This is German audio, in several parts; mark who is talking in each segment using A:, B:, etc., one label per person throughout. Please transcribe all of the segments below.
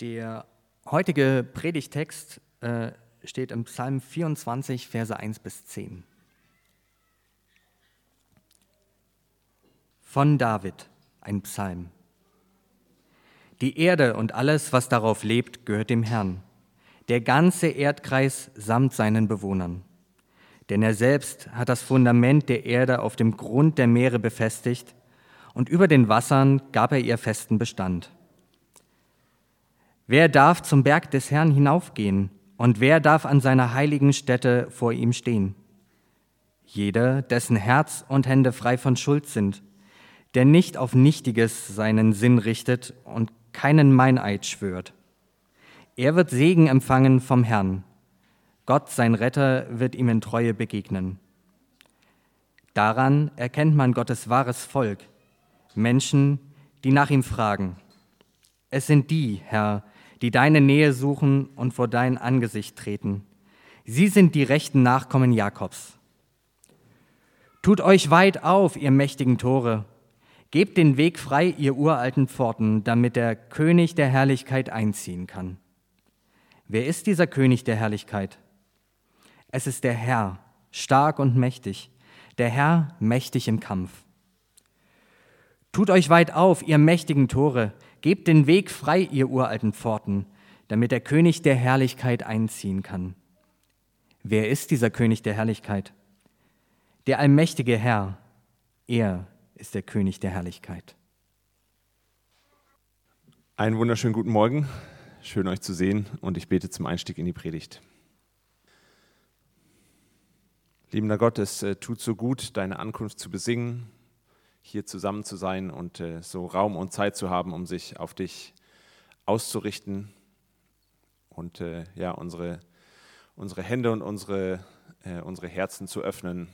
A: Der heutige Predigtext äh, steht im Psalm 24, Verse 1 bis 10. Von David, ein Psalm. Die Erde und alles, was darauf lebt, gehört dem Herrn, der ganze Erdkreis samt seinen Bewohnern. Denn er selbst hat das Fundament der Erde auf dem Grund der Meere befestigt, und über den Wassern gab er ihr festen Bestand. Wer darf zum Berg des Herrn hinaufgehen und wer darf an seiner heiligen Stätte vor ihm stehen? Jeder, dessen Herz und Hände frei von Schuld sind, der nicht auf Nichtiges seinen Sinn richtet und keinen Meineid schwört. Er wird Segen empfangen vom Herrn. Gott, sein Retter, wird ihm in Treue begegnen. Daran erkennt man Gottes wahres Volk, Menschen, die nach ihm fragen. Es sind die, Herr, die deine Nähe suchen und vor dein Angesicht treten. Sie sind die rechten Nachkommen Jakobs. Tut euch weit auf, ihr mächtigen Tore. Gebt den Weg frei, ihr uralten Pforten, damit der König der Herrlichkeit einziehen kann. Wer ist dieser König der Herrlichkeit? Es ist der Herr, stark und mächtig, der Herr mächtig im Kampf. Tut euch weit auf, ihr mächtigen Tore, Gebt den Weg frei, ihr uralten Pforten, damit der König der Herrlichkeit einziehen kann. Wer ist dieser König der Herrlichkeit? Der allmächtige Herr, er ist der König der Herrlichkeit.
B: Einen wunderschönen guten Morgen, schön euch zu sehen und ich bete zum Einstieg in die Predigt. Liebender Gott, es äh, tut so gut, deine Ankunft zu besingen, hier zusammen zu sein und äh, so Raum und Zeit zu haben, um sich auf dich auszurichten und äh, ja, unsere, unsere Hände und unsere, äh, unsere Herzen zu öffnen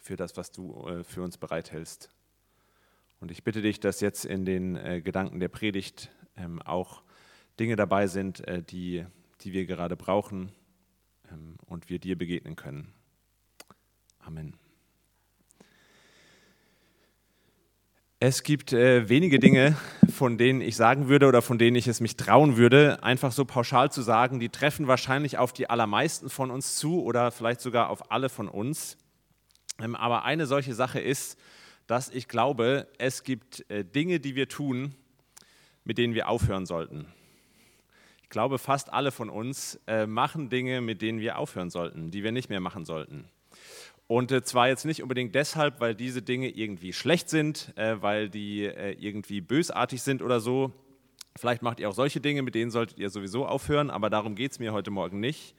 B: für das, was du äh, für uns bereithältst. Und ich bitte dich, dass jetzt in den äh, Gedanken der Predigt ähm, auch Dinge dabei sind, äh, die, die wir gerade brauchen ähm, und wir dir begegnen können. Amen. Es gibt äh, wenige Dinge, von denen ich sagen würde oder von denen ich es mich trauen würde, einfach so pauschal zu sagen, die treffen wahrscheinlich auf die allermeisten von uns zu oder vielleicht sogar auf alle von uns. Ähm, aber eine solche Sache ist, dass ich glaube, es gibt äh, Dinge, die wir tun, mit denen wir aufhören sollten. Ich glaube, fast alle von uns äh, machen Dinge, mit denen wir aufhören sollten, die wir nicht mehr machen sollten. Und äh, zwar jetzt nicht unbedingt deshalb, weil diese Dinge irgendwie schlecht sind, äh, weil die äh, irgendwie bösartig sind oder so. Vielleicht macht ihr auch solche Dinge, mit denen solltet ihr sowieso aufhören, aber darum geht es mir heute Morgen nicht.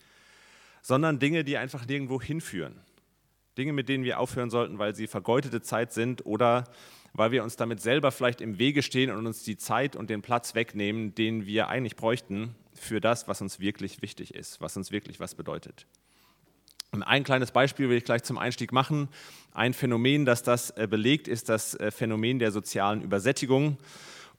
B: Sondern Dinge, die einfach nirgendwo hinführen. Dinge, mit denen wir aufhören sollten, weil sie vergeudete Zeit sind oder weil wir uns damit selber vielleicht im Wege stehen und uns die Zeit und den Platz wegnehmen, den wir eigentlich bräuchten für das, was uns wirklich wichtig ist, was uns wirklich was bedeutet. Ein kleines Beispiel will ich gleich zum Einstieg machen. Ein Phänomen, das das äh, belegt, ist das äh, Phänomen der sozialen Übersättigung.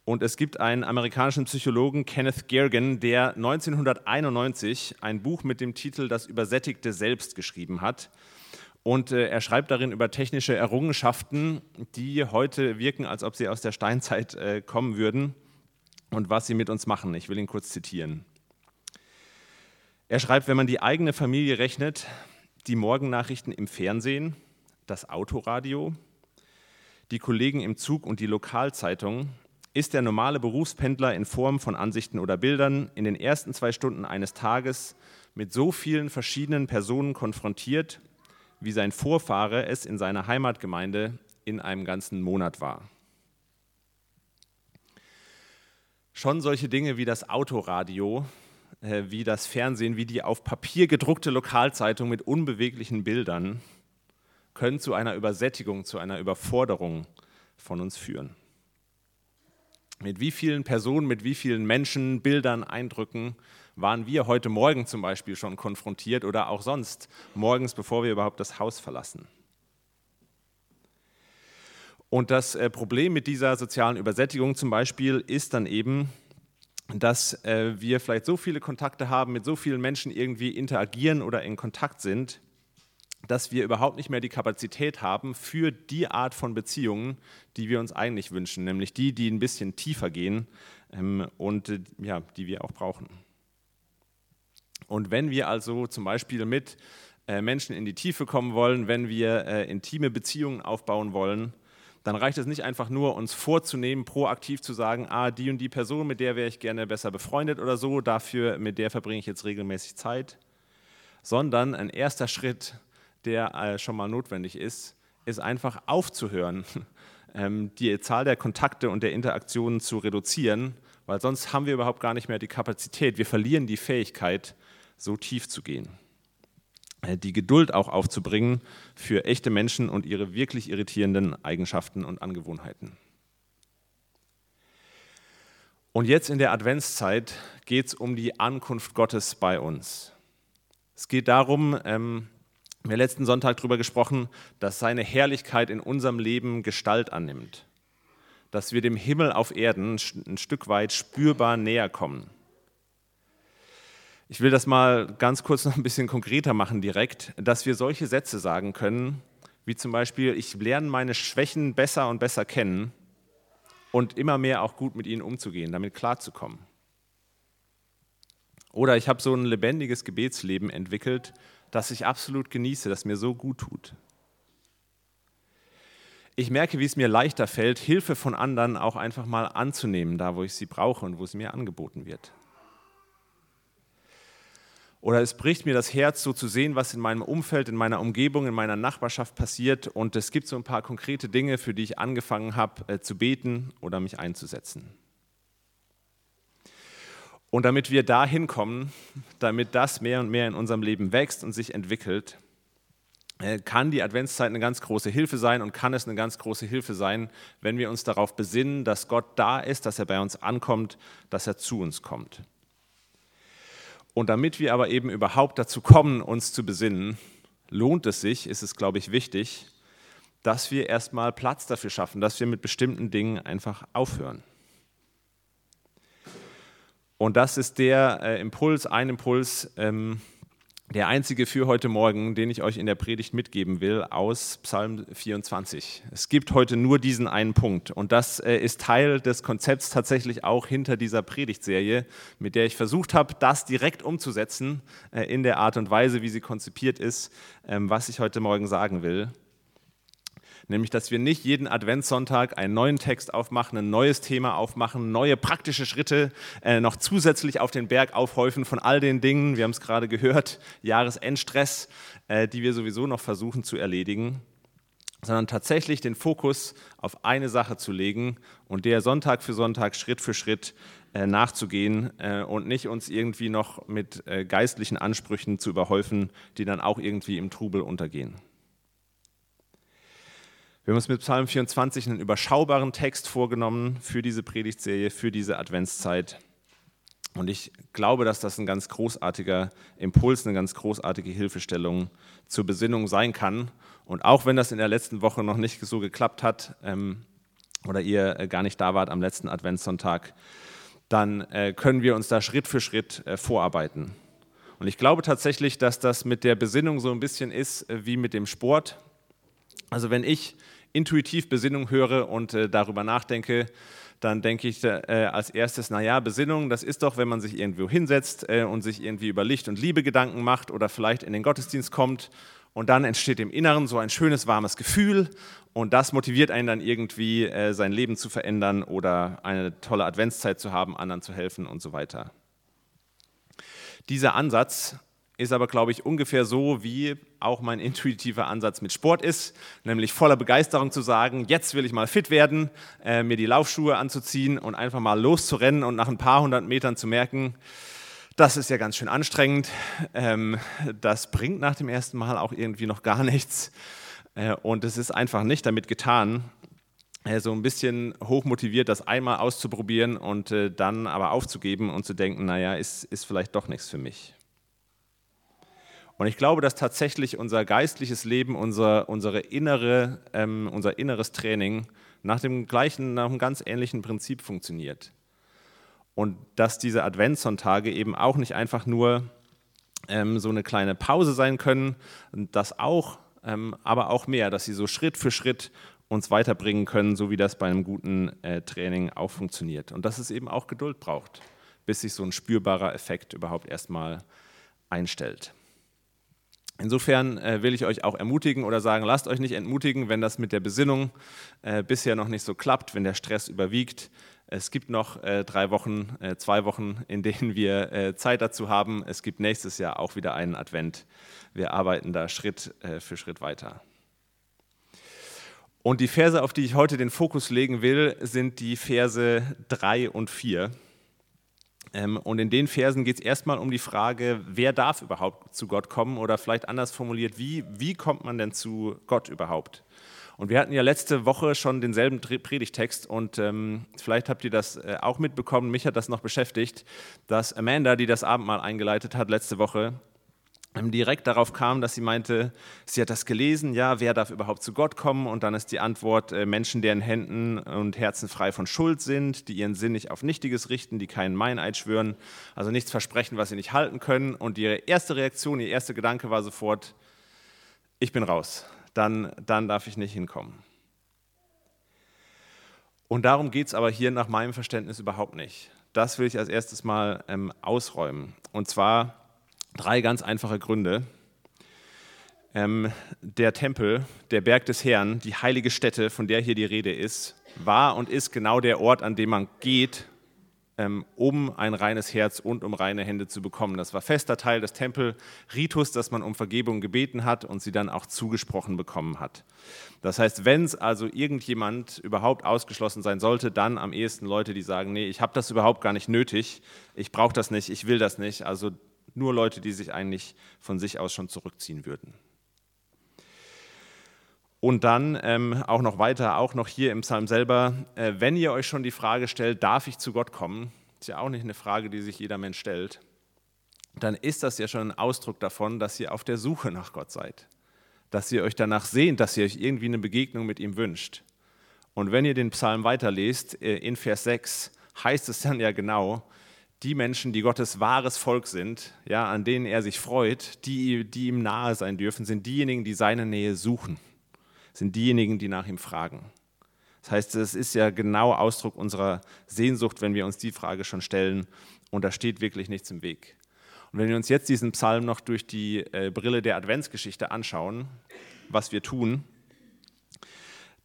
B: Und es gibt einen amerikanischen Psychologen, Kenneth Gergen, der 1991 ein Buch mit dem Titel Das übersättigte Selbst geschrieben hat. Und äh, er schreibt darin über technische Errungenschaften, die heute wirken, als ob sie aus der Steinzeit kommen würden und was sie mit uns machen. Ich will ihn kurz zitieren. Er schreibt, wenn man die eigene Familie rechnet, die Morgennachrichten im Fernsehen, das Autoradio, die Kollegen im Zug und die Lokalzeitung ist der normale Berufspendler in Form von Ansichten oder Bildern in den ersten zwei Stunden eines Tages mit so vielen verschiedenen Personen konfrontiert, wie sein Vorfahre es in seiner Heimatgemeinde in einem ganzen Monat war. Schon solche Dinge wie das Autoradio äh, wie das Fernsehen, wie die auf Papier gedruckte Lokalzeitung mit unbeweglichen Bildern können zu einer Übersättigung, zu einer Überforderung von uns führen. Mit wie vielen Personen, mit wie vielen Menschen, Bildern, Eindrücken waren wir heute Morgen zum Beispiel schon konfrontiert oder auch sonst morgens, bevor wir überhaupt das Haus verlassen. Und das äh, Problem mit dieser sozialen Übersättigung zum Beispiel ist dann eben, dass äh, wir vielleicht so viele Kontakte haben, mit so vielen Menschen irgendwie interagieren oder in Kontakt sind, dass wir überhaupt nicht mehr die Kapazität haben für die Art von Beziehungen, die wir uns eigentlich wünschen, nämlich die, die ein bisschen tiefer gehen ähm, und äh, ja, die wir auch brauchen. Und wenn wir also zum Beispiel mit äh, Menschen in die Tiefe kommen wollen, wenn wir äh, intime Beziehungen aufbauen wollen, dann reicht es nicht einfach nur, uns vorzunehmen, proaktiv zu sagen, ah, die und die Person, mit der wäre ich gerne besser befreundet oder so, dafür, mit der verbringe ich jetzt regelmäßig Zeit, sondern ein erster Schritt, der äh, schon mal notwendig ist, ist einfach aufzuhören, ähm, die Zahl der Kontakte und der Interaktionen zu reduzieren, weil sonst haben wir überhaupt gar nicht mehr die Kapazität, wir verlieren die Fähigkeit, so tief zu gehen. Äh, die Geduld auch aufzubringen für echte Menschen und ihre wirklich irritierenden Eigenschaften und Angewohnheiten. Und jetzt in der Adventszeit geht es um die Ankunft Gottes bei uns. Es geht darum, ähm, wir haben letzten Sonntag darüber gesprochen, dass seine Herrlichkeit in unserem Leben Gestalt annimmt, dass wir dem Himmel auf Erden ein Stück weit spürbar näher kommen. Ich will das mal ganz kurz noch ein bisschen konkreter machen direkt, dass wir solche Sätze sagen können, wie zum Beispiel, ich lerne meine Schwächen besser und besser kennen und immer mehr auch gut mit ihnen umzugehen, damit klarzukommen. Oder ich habe so ein lebendiges Gebetsleben entwickelt, das ich absolut genieße, das mir so gut tut. Ich merke, wie es mir leichter fällt, Hilfe von anderen auch einfach mal anzunehmen, da wo ich sie brauche und wo es mir angeboten wird. Oder es bricht mir das Herz, so zu sehen, was in meinem Umfeld, in meiner Umgebung, in meiner Nachbarschaft passiert. Und es gibt so ein paar konkrete Dinge, für die ich angefangen habe äh, zu beten oder mich einzusetzen. Und damit wir da hinkommen, damit das mehr und mehr in unserem Leben wächst und sich entwickelt, äh, kann die Adventszeit eine ganz große Hilfe sein und kann es eine ganz große Hilfe sein, wenn wir uns darauf besinnen, dass Gott da ist, dass er bei uns ankommt, dass er zu uns kommt. Und damit wir aber eben überhaupt dazu kommen, uns zu besinnen, lohnt es sich, ist es, glaube ich, wichtig, dass wir erstmal Platz dafür schaffen, dass wir mit bestimmten Dingen einfach aufhören. Und das ist der äh, Impuls, ein Impuls, ähm, der einzige für heute Morgen, den ich euch in der Predigt mitgeben will, aus Psalm 24. Es gibt heute nur diesen einen Punkt und das äh, ist Teil des Konzepts tatsächlich auch hinter dieser Predigtserie, mit der ich versucht habe, das direkt umzusetzen äh, in der Art und Weise, wie sie konzipiert ist, ähm, was ich heute Morgen sagen will nämlich dass wir nicht jeden Adventssonntag einen neuen Text aufmachen, ein neues Thema aufmachen, neue praktische Schritte äh, noch zusätzlich auf den Berg aufhäufen von all den Dingen, wir haben es gerade gehört, Jahresendstress, äh, die wir sowieso noch versuchen zu erledigen, sondern tatsächlich den Fokus auf eine Sache zu legen und der Sonntag für Sonntag, Schritt für Schritt äh, nachzugehen äh, und nicht uns irgendwie noch mit äh, geistlichen Ansprüchen zu überhäufen, die dann auch irgendwie im Trubel untergehen. Wir haben uns mit Psalm 24 einen überschaubaren Text vorgenommen für diese Predigtserie, für diese Adventszeit. Und ich glaube, dass das ein ganz großartiger Impuls, eine ganz großartige Hilfestellung zur Besinnung sein kann. Und auch wenn das in der letzten Woche noch nicht so geklappt hat ähm, oder ihr äh, gar nicht da wart am letzten Adventssonntag, dann äh, können wir uns da Schritt für Schritt äh, vorarbeiten. Und ich glaube tatsächlich, dass das mit der Besinnung so ein bisschen ist äh, wie mit dem Sport. Also wenn ich intuitiv Besinnung höre und äh, darüber nachdenke, dann denke ich äh, als erstes, naja, Besinnung, das ist doch, wenn man sich irgendwo hinsetzt äh, und sich irgendwie über Licht und Liebe Gedanken macht oder vielleicht in den Gottesdienst kommt und dann entsteht im Inneren so ein schönes, warmes Gefühl und das motiviert einen dann irgendwie, äh, sein Leben zu verändern oder eine tolle Adventszeit zu haben, anderen zu helfen und so weiter. Dieser Ansatz ist aber, glaube ich, ungefähr so, wie auch mein intuitiver Ansatz mit Sport ist, nämlich voller Begeisterung zu sagen, jetzt will ich mal fit werden, äh, mir die Laufschuhe anzuziehen und einfach mal loszurennen und nach ein paar hundert Metern zu merken, das ist ja ganz schön anstrengend, ähm, das bringt nach dem ersten Mal auch irgendwie noch gar nichts äh, und es ist einfach nicht damit getan, äh, so ein bisschen hochmotiviert, das einmal auszuprobieren und äh, dann aber aufzugeben und zu denken, naja, ist, ist vielleicht doch nichts für mich. Und ich glaube, dass tatsächlich unser geistliches Leben, unser, unsere innere, ähm, unser inneres Training nach dem gleichen, nach einem ganz ähnlichen Prinzip funktioniert. Und dass diese Adventssonntage eben auch nicht einfach nur ähm, so eine kleine Pause sein können, das auch, ähm, aber auch mehr, dass sie so Schritt für Schritt uns weiterbringen können, so wie das bei einem guten äh, Training auch funktioniert. Und dass es eben auch Geduld braucht, bis sich so ein spürbarer Effekt überhaupt erstmal einstellt. Insofern äh, will ich euch auch ermutigen oder sagen, lasst euch nicht entmutigen, wenn das mit der Besinnung äh, bisher noch nicht so klappt, wenn der Stress überwiegt. Es gibt noch äh, drei Wochen, äh, zwei Wochen, in denen wir äh, Zeit dazu haben. Es gibt nächstes Jahr auch wieder einen Advent. Wir arbeiten da Schritt äh, für Schritt weiter. Und die Verse, auf die ich heute den Fokus legen will, sind die Verse 3 und 4. Ähm, und in den Versen geht es erstmal um die Frage, wer darf überhaupt zu Gott kommen oder vielleicht anders formuliert, wie, wie kommt man denn zu Gott überhaupt? Und wir hatten ja letzte Woche schon denselben Predigtext und ähm, vielleicht habt ihr das äh, auch mitbekommen, mich hat das noch beschäftigt, dass Amanda, die das Abendmahl eingeleitet hat letzte Woche, direkt darauf kam, dass sie meinte, sie hat das gelesen, ja, wer darf überhaupt zu Gott kommen? Und dann ist die Antwort, äh, Menschen, deren Händen und Herzen frei von Schuld sind, die ihren Sinn nicht auf Nichtiges richten, die keinen Meineid schwören, also nichts versprechen, was sie nicht halten können. Und ihre erste Reaktion, ihr erster Gedanke war sofort, ich bin raus dann, dann darf ich nicht hinkommen. Und darum geht es aber hier nach meinem Verständnis überhaupt nicht. Das will ich als erstes mal ähm, ausräumen. Und zwar drei ganz einfache Gründe. Ähm, der Tempel, der Berg des Herrn, die heilige Stätte, von der hier die Rede ist, war und ist genau der Ort, an dem man geht, ähm, um ein reines Herz und um reine Hände zu bekommen. Das war fester Teil des Tempelritus, dass man um Vergebung gebeten hat und sie dann auch zugesprochen bekommen hat. Das heißt, wenn es also irgendjemand überhaupt ausgeschlossen sein sollte, dann am ehesten Leute, die sagen, nee, ich habe das überhaupt gar nicht nötig, ich brauche das nicht, ich will das nicht. Also nur Leute, die sich eigentlich von sich aus schon zurückziehen würden. Und dann ähm, auch noch weiter, auch noch hier im Psalm selber, äh, wenn ihr euch schon die Frage stellt, darf ich zu Gott kommen, ist ja auch nicht eine Frage, die sich jeder Mensch stellt, dann ist das ja schon ein Ausdruck davon, dass ihr auf der Suche nach Gott seid, dass ihr euch danach sehnt, dass ihr euch irgendwie eine Begegnung mit ihm wünscht. Und wenn ihr den Psalm weiterlest, äh, in Vers 6 heißt es dann ja genau, die Menschen, die Gottes wahres Volk sind, ja, an denen er sich freut, die, die ihm nahe sein dürfen, sind diejenigen, die seine Nähe suchen sind diejenigen, die nach ihm fragen. Das heißt, es ist ja genau Ausdruck unserer Sehnsucht, wenn wir uns die Frage schon stellen und da steht wirklich nichts im Weg. Und wenn wir uns jetzt diesen Psalm noch durch die äh, Brille der Adventsgeschichte anschauen, was wir tun,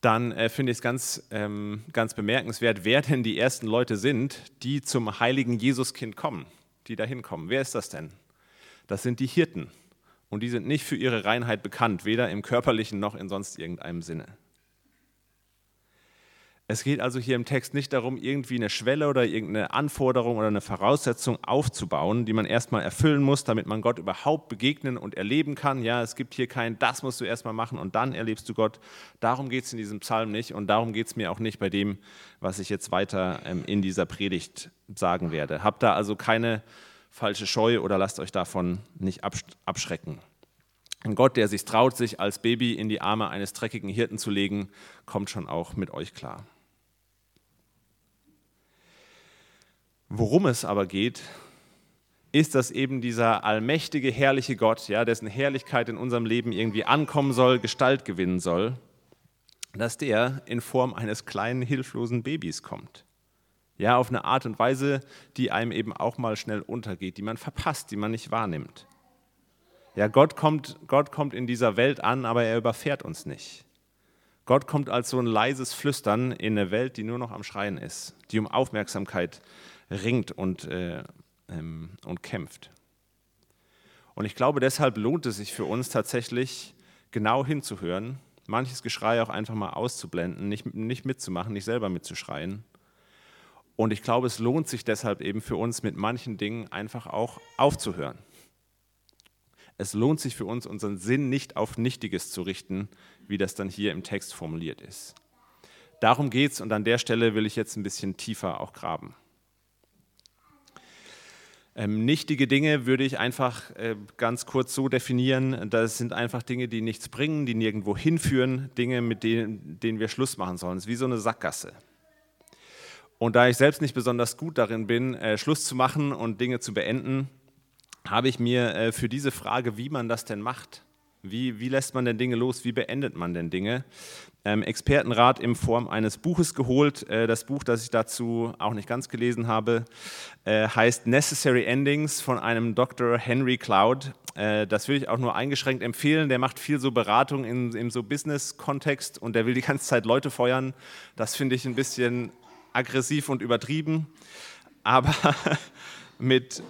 B: dann äh, finde ich es ganz, ähm, ganz bemerkenswert, wer denn die ersten Leute sind, die zum heiligen Jesuskind kommen, die da hinkommen. Wer ist das denn? Das sind die Hirten und die sind nicht für ihre Reinheit bekannt, weder im körperlichen noch in sonst irgendeinem Sinne. Es geht also hier im Text nicht darum, irgendwie eine Schwelle oder irgendeine Anforderung oder eine Voraussetzung aufzubauen, die man erstmal erfüllen muss, damit man Gott überhaupt begegnen und erleben kann. Ja, es gibt hier kein, das musst du erstmal machen und dann erlebst du Gott. Darum geht es in diesem Psalm nicht und darum geht es mir auch nicht bei dem, was ich jetzt weiter ähm, in dieser Predigt sagen werde. Habt da also keine falsche Scheu oder lasst euch davon nicht abschrecken. Ein Gott, der sich traut, sich als Baby in die Arme eines dreckigen Hirten zu legen, kommt schon auch mit euch klar. Worum es aber geht, ist, dass eben dieser allmächtige, herrliche Gott, ja, dessen Herrlichkeit in unserem Leben irgendwie ankommen soll, Gestalt gewinnen soll, dass der in Form eines kleinen, hilflosen Babys kommt. Ja, auf eine Art und Weise, die einem eben auch mal schnell untergeht, die man verpasst, die man nicht wahrnimmt. Ja, Gott kommt, Gott kommt in dieser Welt an, aber er überfährt uns nicht. Gott kommt als so ein leises Flüstern in eine Welt, die nur noch am Schreien ist, die um Aufmerksamkeit ringt und, äh, ähm, und kämpft. Und ich glaube, deshalb lohnt es sich für uns tatsächlich genau hinzuhören, manches Geschrei auch einfach mal auszublenden, nicht, nicht mitzumachen, nicht selber mitzuschreien und ich glaube, es lohnt sich deshalb eben für uns mit manchen Dingen einfach auch aufzuhören. Es lohnt sich für uns, unseren Sinn nicht auf Nichtiges zu richten, wie das dann hier im Text formuliert ist. Darum geht es und an der Stelle will ich jetzt ein bisschen tiefer auch graben. Ähm, nichtige Dinge würde ich einfach äh, ganz kurz so definieren, das sind einfach Dinge, die nichts bringen, die nirgendwo hinführen, Dinge, mit denen, denen wir Schluss machen sollen. Es ist wie so eine Sackgasse. Und da ich selbst nicht besonders gut darin bin, äh, Schluss zu machen und Dinge zu beenden, habe ich mir äh, für diese Frage, wie man das denn macht, wie, wie lässt man denn Dinge los, wie beendet man denn Dinge, ähm, Expertenrat in Form eines Buches geholt. Äh, das Buch, das ich dazu auch nicht ganz gelesen habe, äh, heißt Necessary Endings von einem Dr. Henry Cloud. Äh, das will ich auch nur eingeschränkt empfehlen. Der macht viel so Beratung in, im so Business-Kontext und der will die ganze Zeit Leute feuern. Das finde ich ein bisschen aggressiv und übertrieben. Aber mit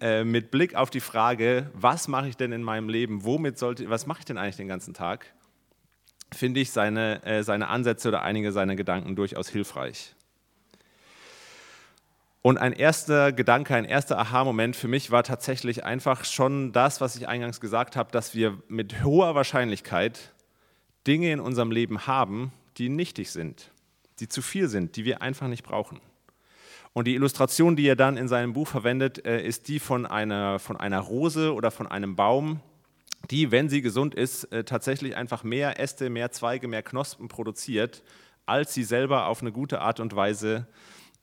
B: äh, mit Blick auf die Frage, was mache ich denn in meinem Leben, womit sollte, was mache ich denn eigentlich den ganzen Tag, finde ich seine, äh, seine Ansätze oder einige seiner Gedanken durchaus hilfreich. Und ein erster Gedanke, ein erster Aha-Moment für mich war tatsächlich einfach schon das, was ich eingangs gesagt habe, dass wir mit hoher Wahrscheinlichkeit Dinge in unserem Leben haben, die nichtig sind, die zu viel sind, die wir einfach nicht brauchen. Und die Illustration, die er dann in seinem Buch verwendet, äh, ist die von einer, von einer Rose oder von einem Baum, die, wenn sie gesund ist, äh, tatsächlich einfach mehr Äste, mehr Zweige, mehr Knospen produziert, als sie selber auf eine gute Art und Weise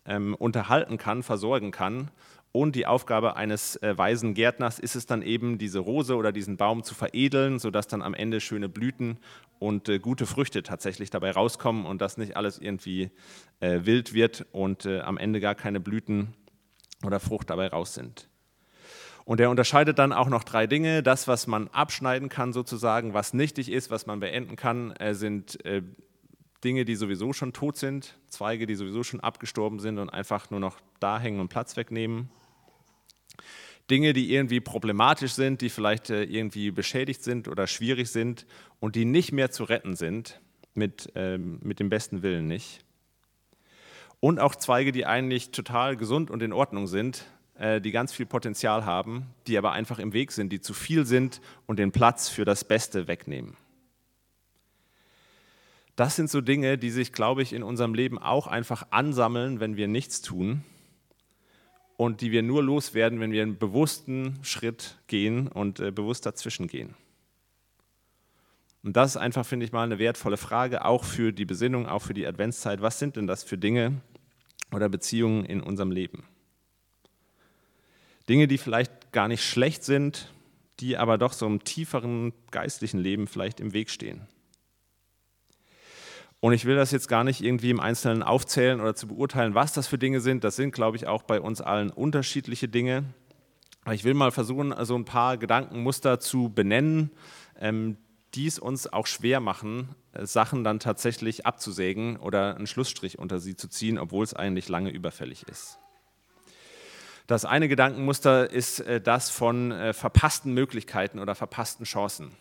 B: ähm, unterhalten kann, versorgen kann. Und die Aufgabe eines äh, weisen Gärtners ist es dann eben, diese Rose oder diesen Baum zu veredeln, sodass dann am Ende schöne Blüten und äh, gute Früchte tatsächlich dabei rauskommen und dass nicht alles irgendwie äh, wild wird und äh, am Ende gar keine Blüten oder Frucht dabei raus sind. Und er unterscheidet dann auch noch drei Dinge. Das, was man abschneiden kann sozusagen, was nichtig ist, was man beenden kann, äh, sind äh, Dinge, die sowieso schon tot sind, Zweige, die sowieso schon abgestorben sind und einfach nur noch da hängen und Platz wegnehmen. Dinge, die irgendwie problematisch sind, die vielleicht äh, irgendwie beschädigt sind oder schwierig sind und die nicht mehr zu retten sind, mit, ähm, mit dem besten Willen nicht. Und auch Zweige, die eigentlich total gesund und in Ordnung sind, äh, die ganz viel Potenzial haben, die aber einfach im Weg sind, die zu viel sind und den Platz für das Beste wegnehmen. Das sind so Dinge, die sich, glaube ich, in unserem Leben auch einfach ansammeln, wenn wir nichts tun und die wir nur loswerden, wenn wir einen bewussten Schritt gehen und äh, bewusst dazwischen gehen. Und das ist einfach, finde ich mal, eine wertvolle Frage, auch für die Besinnung, auch für die Adventszeit. Was sind denn das für Dinge oder Beziehungen in unserem Leben? Dinge, die vielleicht gar nicht schlecht sind, die aber doch so im tieferen geistlichen Leben vielleicht im Weg stehen. Und ich will das jetzt gar nicht irgendwie im Einzelnen aufzählen oder zu beurteilen, was das für Dinge sind. Das sind, glaube ich, auch bei uns allen unterschiedliche Dinge. Aber ich will mal versuchen, so ein paar Gedankenmuster zu benennen, ähm, die es uns auch schwer machen, äh, Sachen dann tatsächlich abzusägen oder einen Schlussstrich unter sie zu ziehen, obwohl es eigentlich lange überfällig ist. Das eine Gedankenmuster ist äh, das von äh, verpassten Möglichkeiten oder verpassten Chancen.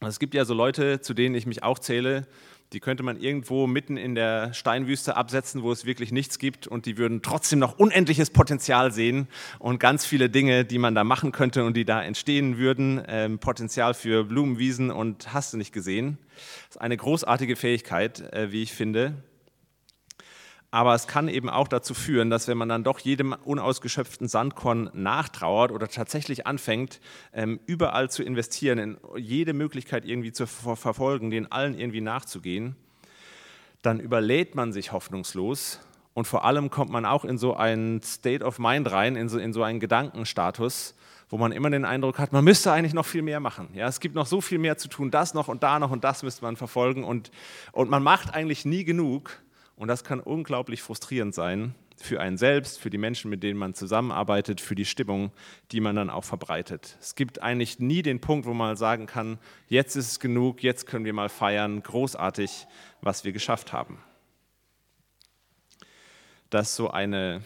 B: Es gibt ja so Leute, zu denen ich mich auch zähle, die könnte man irgendwo mitten in der Steinwüste absetzen, wo es wirklich nichts gibt und die würden trotzdem noch unendliches Potenzial sehen und ganz viele Dinge, die man da machen könnte und die da entstehen würden. Ähm, Potenzial für Blumenwiesen und hast du nicht gesehen. Das ist eine großartige Fähigkeit, äh, wie ich finde. Aber es kann eben auch dazu führen, dass wenn man dann doch jedem unausgeschöpften Sandkorn nachtrauert oder tatsächlich anfängt, ähm, überall zu investieren, in jede Möglichkeit irgendwie zu verfolgen, den allen irgendwie nachzugehen, dann überlädt man sich hoffnungslos und vor allem kommt man auch in so einen State of Mind rein, in so, in so einen Gedankenstatus, wo man immer den Eindruck hat, man müsste eigentlich noch viel mehr machen. Ja, es gibt noch so viel mehr zu tun, das noch und da noch und das müsste man verfolgen und, und man macht eigentlich nie genug und das kann unglaublich frustrierend sein für einen selbst, für die Menschen, mit denen man zusammenarbeitet, für die Stimmung, die man dann auch verbreitet. Es gibt eigentlich nie den Punkt, wo man sagen kann, jetzt ist es genug, jetzt können wir mal feiern, großartig, was wir geschafft haben. Das ist so eine,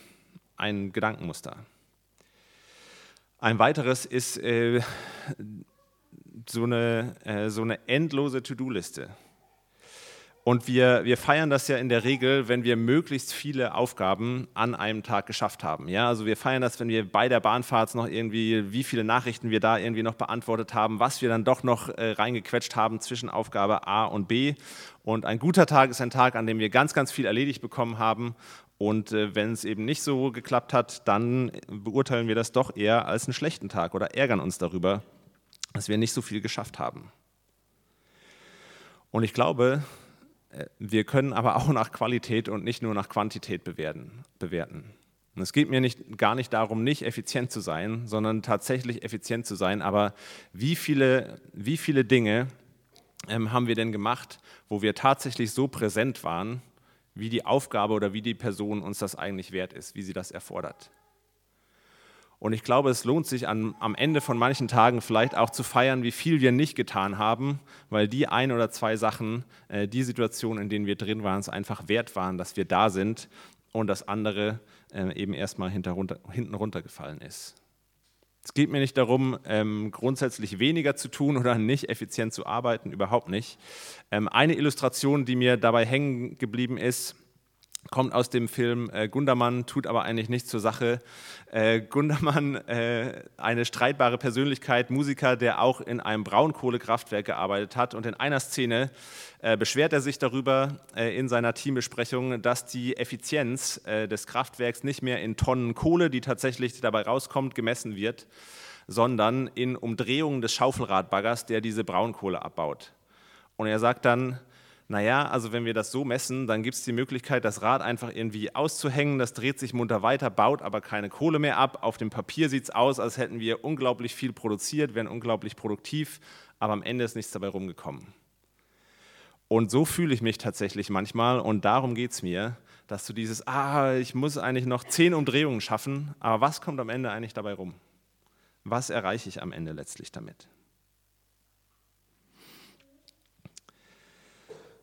B: ein Gedankenmuster. Ein weiteres ist äh, so, eine, äh, so eine endlose To-Do-Liste. Und wir, wir feiern das ja in der Regel, wenn wir möglichst viele Aufgaben an einem Tag geschafft haben. Ja, also wir feiern das, wenn wir bei der Bahnfahrt noch irgendwie, wie viele Nachrichten wir da irgendwie noch beantwortet haben, was wir dann doch noch äh, reingequetscht haben zwischen Aufgabe A und B. Und ein guter Tag ist ein Tag, an dem wir ganz, ganz viel erledigt bekommen haben. Und äh, wenn es eben nicht so geklappt hat, dann beurteilen wir das doch eher als einen schlechten Tag oder ärgern uns darüber, dass wir nicht so viel geschafft haben. Und ich glaube, wir können aber auch nach Qualität und nicht nur nach Quantität bewerten. bewerten. Und es geht mir nicht, gar nicht darum, nicht effizient zu sein, sondern tatsächlich effizient zu sein. Aber wie viele, wie viele Dinge ähm, haben wir denn gemacht, wo wir tatsächlich so präsent waren, wie die Aufgabe oder wie die Person uns das eigentlich wert ist, wie sie das erfordert? Und ich glaube, es lohnt sich an, am Ende von manchen Tagen vielleicht auch zu feiern, wie viel wir nicht getan haben, weil die ein oder zwei Sachen, äh, die Situationen, in denen wir drin waren, es einfach wert waren, dass wir da sind und das andere äh, eben erstmal hinten runtergefallen ist. Es geht mir nicht darum, ähm, grundsätzlich weniger zu tun oder nicht effizient zu arbeiten, überhaupt nicht. Ähm, eine Illustration, die mir dabei hängen geblieben ist, kommt aus dem Film äh, Gundermann, tut aber eigentlich nichts zur Sache. Äh, Gundermann, äh, eine streitbare Persönlichkeit, Musiker, der auch in einem Braunkohlekraftwerk gearbeitet hat. Und in einer Szene äh, beschwert er sich darüber äh, in seiner Teambesprechung, dass die Effizienz äh, des Kraftwerks nicht mehr in Tonnen Kohle, die tatsächlich dabei rauskommt, gemessen wird, sondern in Umdrehungen des Schaufelradbaggers, der diese Braunkohle abbaut. Und er sagt dann, naja, also wenn wir das so messen, dann gibt es die Möglichkeit, das Rad einfach irgendwie auszuhängen, das dreht sich munter weiter, baut aber keine Kohle mehr ab. Auf dem Papier sieht es aus, als hätten wir unglaublich viel produziert, wären unglaublich produktiv, aber am Ende ist nichts dabei rumgekommen. Und so fühle ich mich tatsächlich manchmal und darum geht es mir, dass du dieses, ah, ich muss eigentlich noch zehn Umdrehungen schaffen, aber was kommt am Ende eigentlich dabei rum? Was erreiche ich am Ende letztlich damit?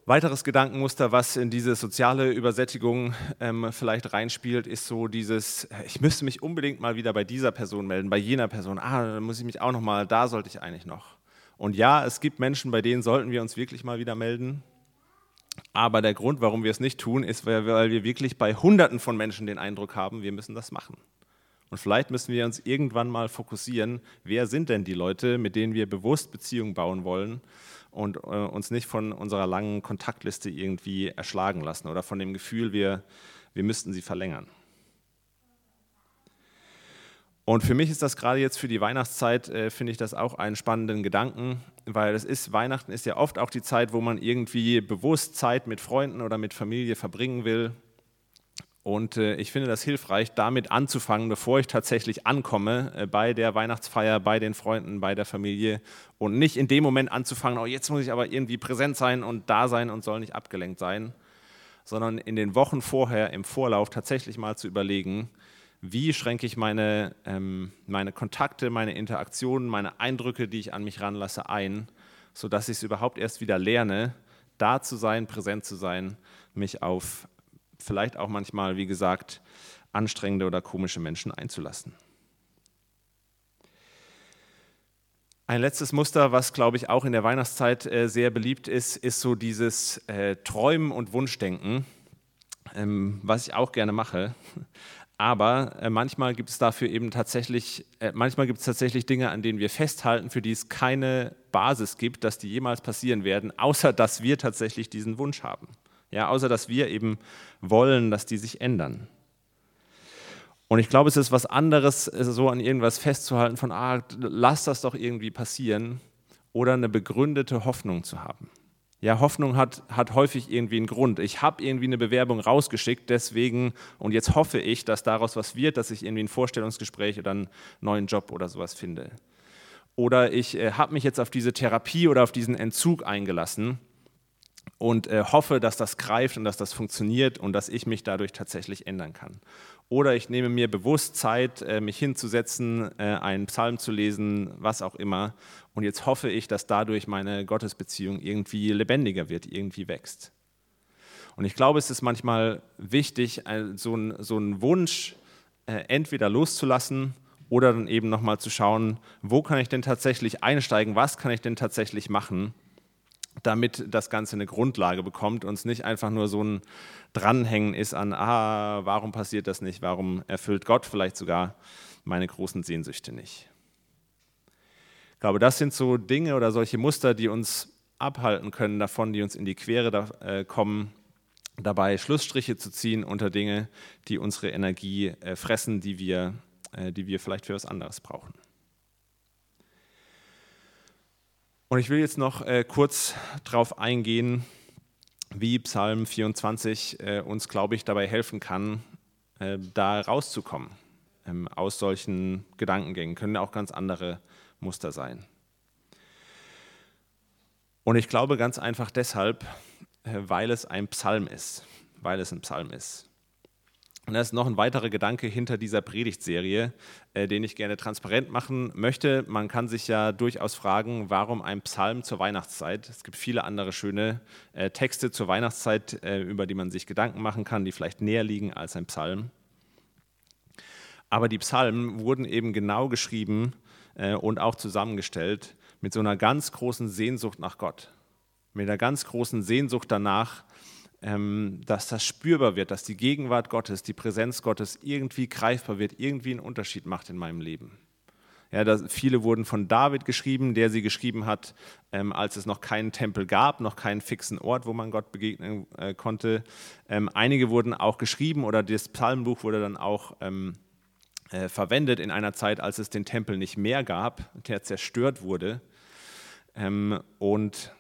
B: Weiteres Gedankenmuster, was in diese soziale Übersättigung ähm, vielleicht reinspielt, ist so dieses, ich müsste mich unbedingt mal wieder bei dieser Person melden, bei jener Person. Ah, dann muss ich mich auch noch mal, da sollte ich eigentlich noch. Und ja, es gibt Menschen, bei denen sollten wir uns wirklich mal wieder melden. Aber der Grund, warum wir es nicht tun, ist, weil wir wirklich bei Hunderten von Menschen den Eindruck haben, wir müssen das machen. Und vielleicht müssen wir uns irgendwann mal fokussieren, wer sind denn die Leute, mit denen wir bewusst Beziehungen bauen wollen und äh, uns nicht von unserer langen Kontaktliste irgendwie erschlagen lassen oder von dem Gefühl, wir, wir müssten sie verlängern. Und für mich ist das gerade jetzt für die Weihnachtszeit, äh, finde ich das auch einen spannenden Gedanken, weil es ist, Weihnachten ist ja oft auch die Zeit, wo man irgendwie bewusst Zeit mit Freunden oder mit Familie verbringen will und äh, ich finde das hilfreich, damit anzufangen, bevor ich tatsächlich ankomme äh, bei der Weihnachtsfeier, bei den Freunden, bei der Familie. Und nicht in dem Moment anzufangen, oh, jetzt muss ich aber irgendwie präsent sein und da sein und soll nicht abgelenkt sein, sondern in den Wochen vorher, im Vorlauf tatsächlich mal zu überlegen, wie schränke ich meine, ähm, meine Kontakte, meine Interaktionen, meine Eindrücke, die ich an mich ranlasse, ein, sodass ich es überhaupt erst wieder lerne, da zu sein, präsent zu sein, mich auf vielleicht auch manchmal, wie gesagt, anstrengende oder komische Menschen einzulassen. Ein letztes Muster, was, glaube ich, auch in der Weihnachtszeit äh, sehr beliebt ist, ist so dieses äh, Träumen und Wunschdenken, ähm, was ich auch gerne mache. Aber äh, manchmal gibt es dafür eben tatsächlich, manchmal gibt es tatsächlich Dinge, an denen wir festhalten, für die es keine Basis gibt, dass die jemals passieren werden, außer dass wir tatsächlich diesen Wunsch haben. Ja, außer dass wir eben wollen, dass die sich ändern. Und ich glaube, es ist was anderes, so an irgendwas festzuhalten von, ah, lass das doch irgendwie passieren, oder eine begründete Hoffnung zu haben. Ja, Hoffnung hat, hat häufig irgendwie einen Grund. Ich habe irgendwie eine Bewerbung rausgeschickt, deswegen, und jetzt hoffe ich, dass daraus was wird, dass ich irgendwie ein Vorstellungsgespräch oder einen neuen Job oder sowas finde. Oder ich äh, habe mich jetzt auf diese Therapie oder auf diesen Entzug eingelassen und äh, hoffe, dass das greift und dass das funktioniert und dass ich mich dadurch tatsächlich ändern kann. Oder ich nehme mir bewusst Zeit, äh, mich hinzusetzen, äh, einen Psalm zu lesen, was auch immer. Und jetzt hoffe ich, dass dadurch meine Gottesbeziehung irgendwie lebendiger wird, irgendwie wächst. Und ich glaube, es ist manchmal wichtig, äh, so, ein, so einen Wunsch äh, entweder loszulassen oder dann eben nochmal zu schauen, wo kann ich denn tatsächlich einsteigen, was kann ich denn tatsächlich machen damit das Ganze eine Grundlage bekommt und es nicht einfach nur so ein Dranhängen ist an, ah, warum passiert das nicht, warum erfüllt Gott vielleicht sogar meine großen Sehnsüchte nicht. Ich glaube, das sind so Dinge oder solche Muster, die uns abhalten können davon, die uns in die Quere da, äh, kommen, dabei Schlussstriche zu ziehen unter Dinge, die unsere Energie äh, fressen, die wir, äh, die wir vielleicht für was anderes brauchen. Und ich will jetzt noch äh, kurz darauf eingehen, wie Psalm 24 äh, uns, glaube ich, dabei helfen kann, äh, da rauszukommen ähm, aus solchen Gedankengängen. Können auch ganz andere Muster sein. Und ich glaube ganz einfach deshalb, äh, weil es ein Psalm ist, weil es ein Psalm ist. Und da ist noch ein weiterer Gedanke hinter dieser Predigtserie, äh, den ich gerne transparent machen möchte. Man kann sich ja durchaus fragen, warum ein Psalm zur Weihnachtszeit? Es gibt viele andere schöne äh, Texte zur Weihnachtszeit, äh, über die man sich Gedanken machen kann, die vielleicht näher liegen als ein Psalm. Aber die Psalmen wurden eben genau geschrieben äh, und auch zusammengestellt mit so einer ganz großen Sehnsucht nach Gott, mit einer ganz großen Sehnsucht danach, dass das spürbar wird, dass die Gegenwart Gottes, die Präsenz Gottes irgendwie greifbar wird, irgendwie einen Unterschied macht in meinem Leben. Ja, das, viele wurden von David geschrieben, der sie geschrieben hat, ähm, als es noch keinen Tempel gab, noch keinen fixen Ort, wo man Gott begegnen äh, konnte. Ähm, einige wurden auch geschrieben oder das Psalmbuch wurde dann auch ähm, äh, verwendet in einer Zeit, als es den Tempel nicht mehr gab, der zerstört wurde. Ähm, und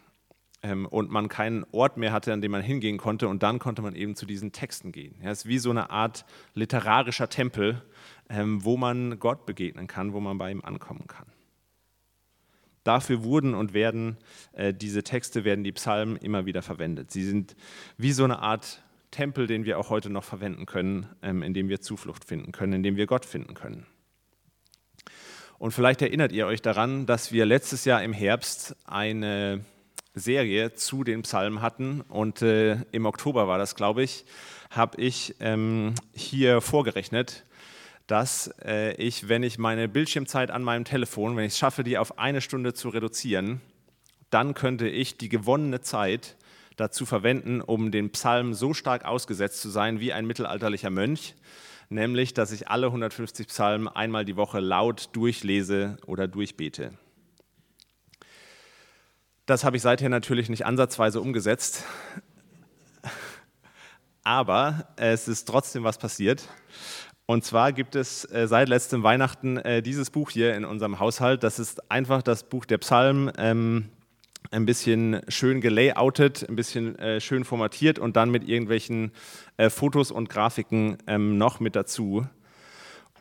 B: ähm, und man keinen Ort mehr hatte, an dem man hingehen konnte. Und dann konnte man eben zu diesen Texten gehen. Ja, es ist wie so eine Art literarischer Tempel, ähm, wo man Gott begegnen kann, wo man bei ihm ankommen kann. Dafür wurden und werden äh, diese Texte, werden die Psalmen immer wieder verwendet. Sie sind wie so eine Art Tempel, den wir auch heute noch verwenden können, ähm, in dem wir Zuflucht finden können, in dem wir Gott finden können. Und vielleicht erinnert ihr euch daran, dass wir letztes Jahr im Herbst eine Serie zu den Psalmen hatten. Und äh, im Oktober war das, glaube ich, habe ich ähm, hier vorgerechnet, dass äh, ich, wenn ich meine Bildschirmzeit an meinem Telefon, wenn ich es schaffe, die auf eine Stunde zu reduzieren, dann könnte ich die gewonnene Zeit dazu verwenden, um den Psalm so stark ausgesetzt zu sein wie ein mittelalterlicher Mönch, nämlich dass ich alle 150 Psalmen einmal die Woche laut durchlese oder durchbete. Das habe ich seither natürlich nicht ansatzweise umgesetzt. Aber es ist trotzdem was passiert. Und zwar gibt es äh, seit letztem Weihnachten äh, dieses Buch hier in unserem Haushalt. Das ist einfach das Buch der Psalmen, ähm, ein bisschen schön gelayoutet, ein bisschen äh, schön formatiert und dann mit irgendwelchen Fotos und Grafiken ähm, noch mit dazu.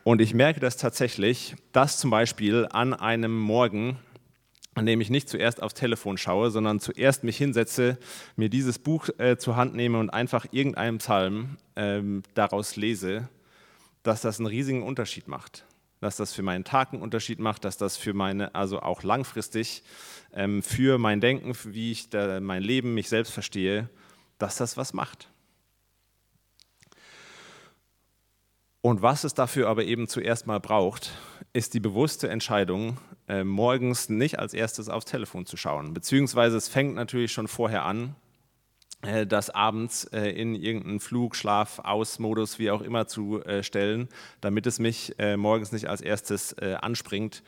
B: Und ich merke das tatsächlich, dass zum Beispiel an einem Morgen an dem ich nicht zuerst aufs Telefon schaue, sondern zuerst mich hinsetze, mir dieses Buch äh, zur Hand nehme und einfach irgendeinen Psalm ähm, daraus lese, dass das einen riesigen Unterschied macht. Dass das für meinen Tag einen Unterschied macht, dass das für meine, also auch langfristig, ähm, für mein Denken, wie ich da, mein Leben, mich selbst verstehe, dass das was macht. Und was es dafür aber eben zuerst mal braucht, ist die bewusste Entscheidung, äh, morgens nicht als erstes aufs Telefon zu schauen. Beziehungsweise es fängt natürlich schon vorher an, äh, das abends äh, in irgendeinen Flug, Schlaf, Aus-Modus, wie auch immer zu äh, stellen, damit es mich äh, morgens nicht als erstes äh, anspringt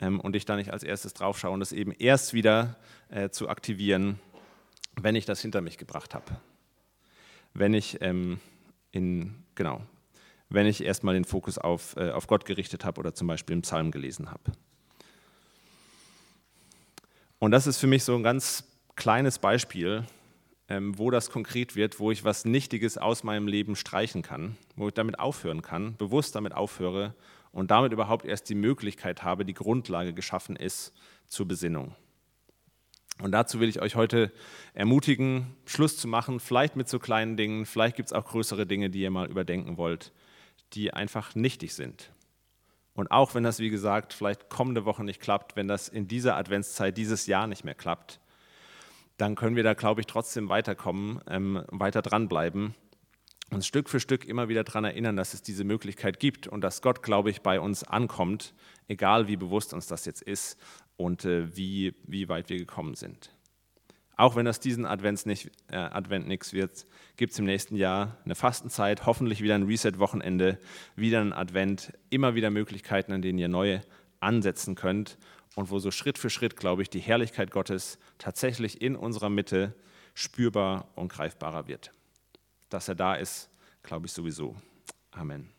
B: ähm, und ich da nicht als erstes drauf schaue und es eben erst wieder zu aktivieren, wenn ich das hinter mich gebracht habe. Wenn ich ähm, in, genau, wenn ich erstmal den Fokus auf, auf Gott gerichtet habe oder zum Beispiel im Psalm gelesen habe. Und das ist für mich so ein ganz kleines Beispiel, ähm, wo das konkret wird, wo ich was Nichtiges aus meinem Leben streichen kann, wo ich damit aufhören kann, bewusst damit aufhöre und damit überhaupt erst die Möglichkeit habe, die Grundlage geschaffen ist zur Besinnung. Und dazu will ich euch heute ermutigen, Schluss zu machen, vielleicht mit so kleinen Dingen, vielleicht gibt es auch größere Dinge, die ihr mal überdenken wollt, die einfach nichtig sind, und auch wenn das, wie gesagt, vielleicht kommende Woche nicht klappt, wenn das in dieser Adventszeit dieses Jahr nicht mehr klappt, dann können wir da, glaube ich, trotzdem weiterkommen, ähm, weiter dranbleiben, uns Stück für Stück immer wieder daran erinnern, dass es diese Möglichkeit gibt und dass Gott, glaube ich, bei uns ankommt, egal wie bewusst uns das jetzt ist und äh, wie, wie weit wir gekommen sind. Auch wenn das diesen Advents nicht, äh, Advent nichts wird, gibt es im nächsten Jahr eine Fastenzeit, hoffentlich wieder ein Reset-Wochenende, wieder ein Advent, immer wieder Möglichkeiten, an denen ihr neue ansetzen könnt und wo so Schritt für Schritt, glaube ich, die Herrlichkeit Gottes tatsächlich in unserer Mitte spürbar und greifbarer wird. Dass er da ist, glaube ich sowieso. Amen.